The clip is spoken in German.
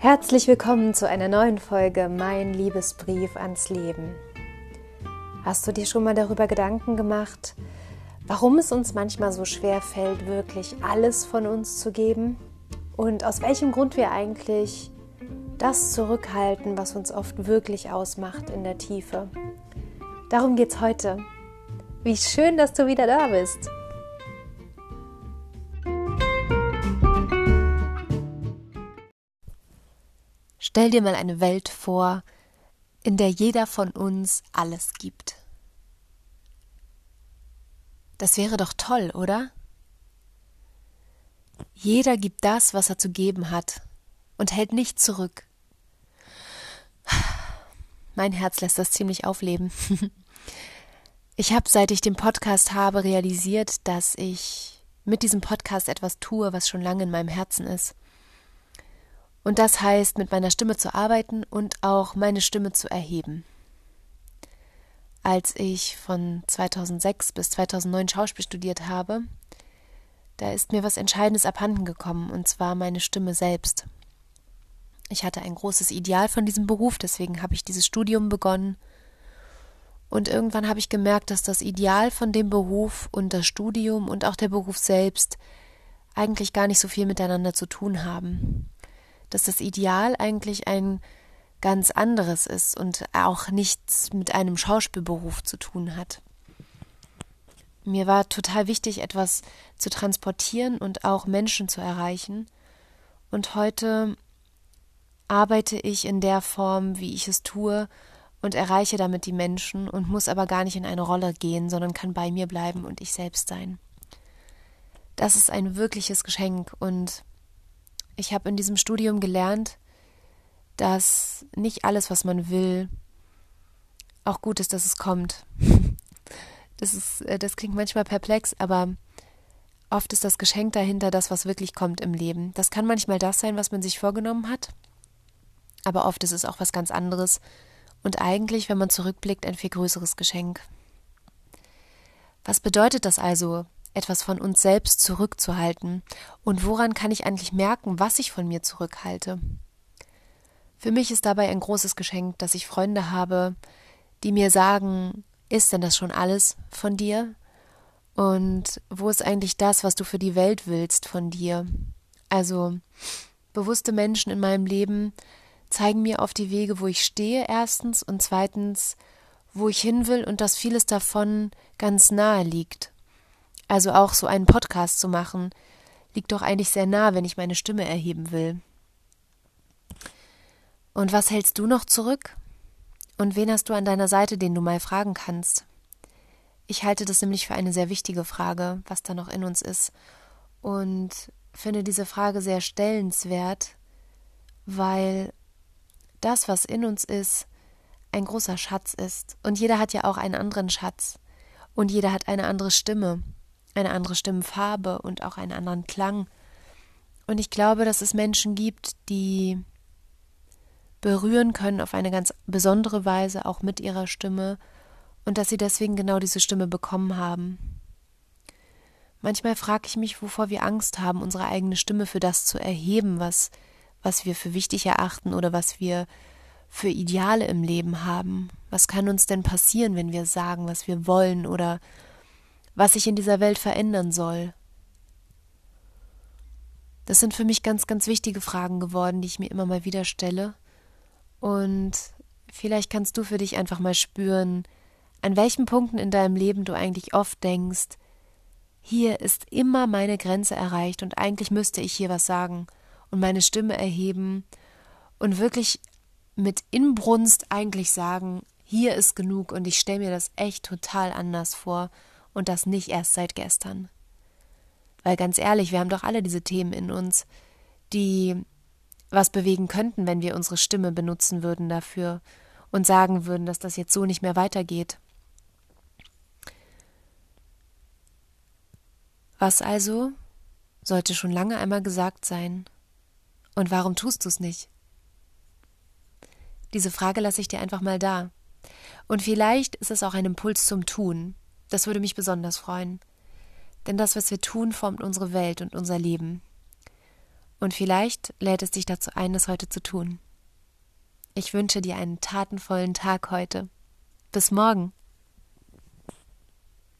Herzlich willkommen zu einer neuen Folge Mein Liebesbrief ans Leben. Hast du dir schon mal darüber Gedanken gemacht, warum es uns manchmal so schwer fällt, wirklich alles von uns zu geben? Und aus welchem Grund wir eigentlich das zurückhalten, was uns oft wirklich ausmacht in der Tiefe? Darum geht's heute. Wie schön, dass du wieder da bist. Stell dir mal eine Welt vor, in der jeder von uns alles gibt. Das wäre doch toll, oder? Jeder gibt das, was er zu geben hat, und hält nicht zurück. Mein Herz lässt das ziemlich aufleben. Ich habe, seit ich den Podcast habe, realisiert, dass ich mit diesem Podcast etwas tue, was schon lange in meinem Herzen ist. Und das heißt, mit meiner Stimme zu arbeiten und auch meine Stimme zu erheben. Als ich von 2006 bis 2009 Schauspiel studiert habe, da ist mir was Entscheidendes abhanden gekommen, und zwar meine Stimme selbst. Ich hatte ein großes Ideal von diesem Beruf, deswegen habe ich dieses Studium begonnen. Und irgendwann habe ich gemerkt, dass das Ideal von dem Beruf und das Studium und auch der Beruf selbst eigentlich gar nicht so viel miteinander zu tun haben dass das Ideal eigentlich ein ganz anderes ist und auch nichts mit einem Schauspielberuf zu tun hat. Mir war total wichtig, etwas zu transportieren und auch Menschen zu erreichen. Und heute arbeite ich in der Form, wie ich es tue, und erreiche damit die Menschen und muss aber gar nicht in eine Rolle gehen, sondern kann bei mir bleiben und ich selbst sein. Das ist ein wirkliches Geschenk und ich habe in diesem Studium gelernt, dass nicht alles, was man will, auch gut ist, dass es kommt. Das, ist, äh, das klingt manchmal perplex, aber oft ist das Geschenk dahinter das, was wirklich kommt im Leben. Das kann manchmal das sein, was man sich vorgenommen hat, aber oft ist es auch was ganz anderes und eigentlich, wenn man zurückblickt, ein viel größeres Geschenk. Was bedeutet das also, etwas von uns selbst zurückzuhalten? Und woran kann ich eigentlich merken, was ich von mir zurückhalte? Für mich ist dabei ein großes Geschenk, dass ich Freunde habe, die mir sagen, ist denn das schon alles von dir? Und wo ist eigentlich das, was du für die Welt willst von dir? Also bewusste Menschen in meinem Leben zeigen mir auf die Wege, wo ich stehe, erstens, und zweitens, wo ich hin will und dass vieles davon ganz nahe liegt. Also auch so einen Podcast zu machen, liegt doch eigentlich sehr nah, wenn ich meine Stimme erheben will. Und was hältst du noch zurück? Und wen hast du an deiner Seite, den du mal fragen kannst? Ich halte das nämlich für eine sehr wichtige Frage, was da noch in uns ist. Und finde diese Frage sehr stellenswert, weil das, was in uns ist, ein großer Schatz ist. Und jeder hat ja auch einen anderen Schatz. Und jeder hat eine andere Stimme eine andere Stimmfarbe und auch einen anderen Klang. Und ich glaube, dass es Menschen gibt, die berühren können auf eine ganz besondere Weise, auch mit ihrer Stimme, und dass sie deswegen genau diese Stimme bekommen haben. Manchmal frage ich mich, wovor wir Angst haben, unsere eigene Stimme für das zu erheben, was, was wir für wichtig erachten oder was wir für Ideale im Leben haben. Was kann uns denn passieren, wenn wir sagen, was wir wollen oder was sich in dieser Welt verändern soll. Das sind für mich ganz, ganz wichtige Fragen geworden, die ich mir immer mal wieder stelle. Und vielleicht kannst du für dich einfach mal spüren, an welchen Punkten in deinem Leben du eigentlich oft denkst, hier ist immer meine Grenze erreicht und eigentlich müsste ich hier was sagen und meine Stimme erheben und wirklich mit Inbrunst eigentlich sagen, hier ist genug und ich stelle mir das echt total anders vor und das nicht erst seit gestern. Weil ganz ehrlich, wir haben doch alle diese Themen in uns, die was bewegen könnten, wenn wir unsere Stimme benutzen würden dafür und sagen würden, dass das jetzt so nicht mehr weitergeht. Was also sollte schon lange einmal gesagt sein? Und warum tust du es nicht? Diese Frage lasse ich dir einfach mal da. Und vielleicht ist es auch ein Impuls zum Tun, das würde mich besonders freuen. Denn das, was wir tun, formt unsere Welt und unser Leben. Und vielleicht lädt es dich dazu ein, das heute zu tun. Ich wünsche dir einen tatenvollen Tag heute. Bis morgen.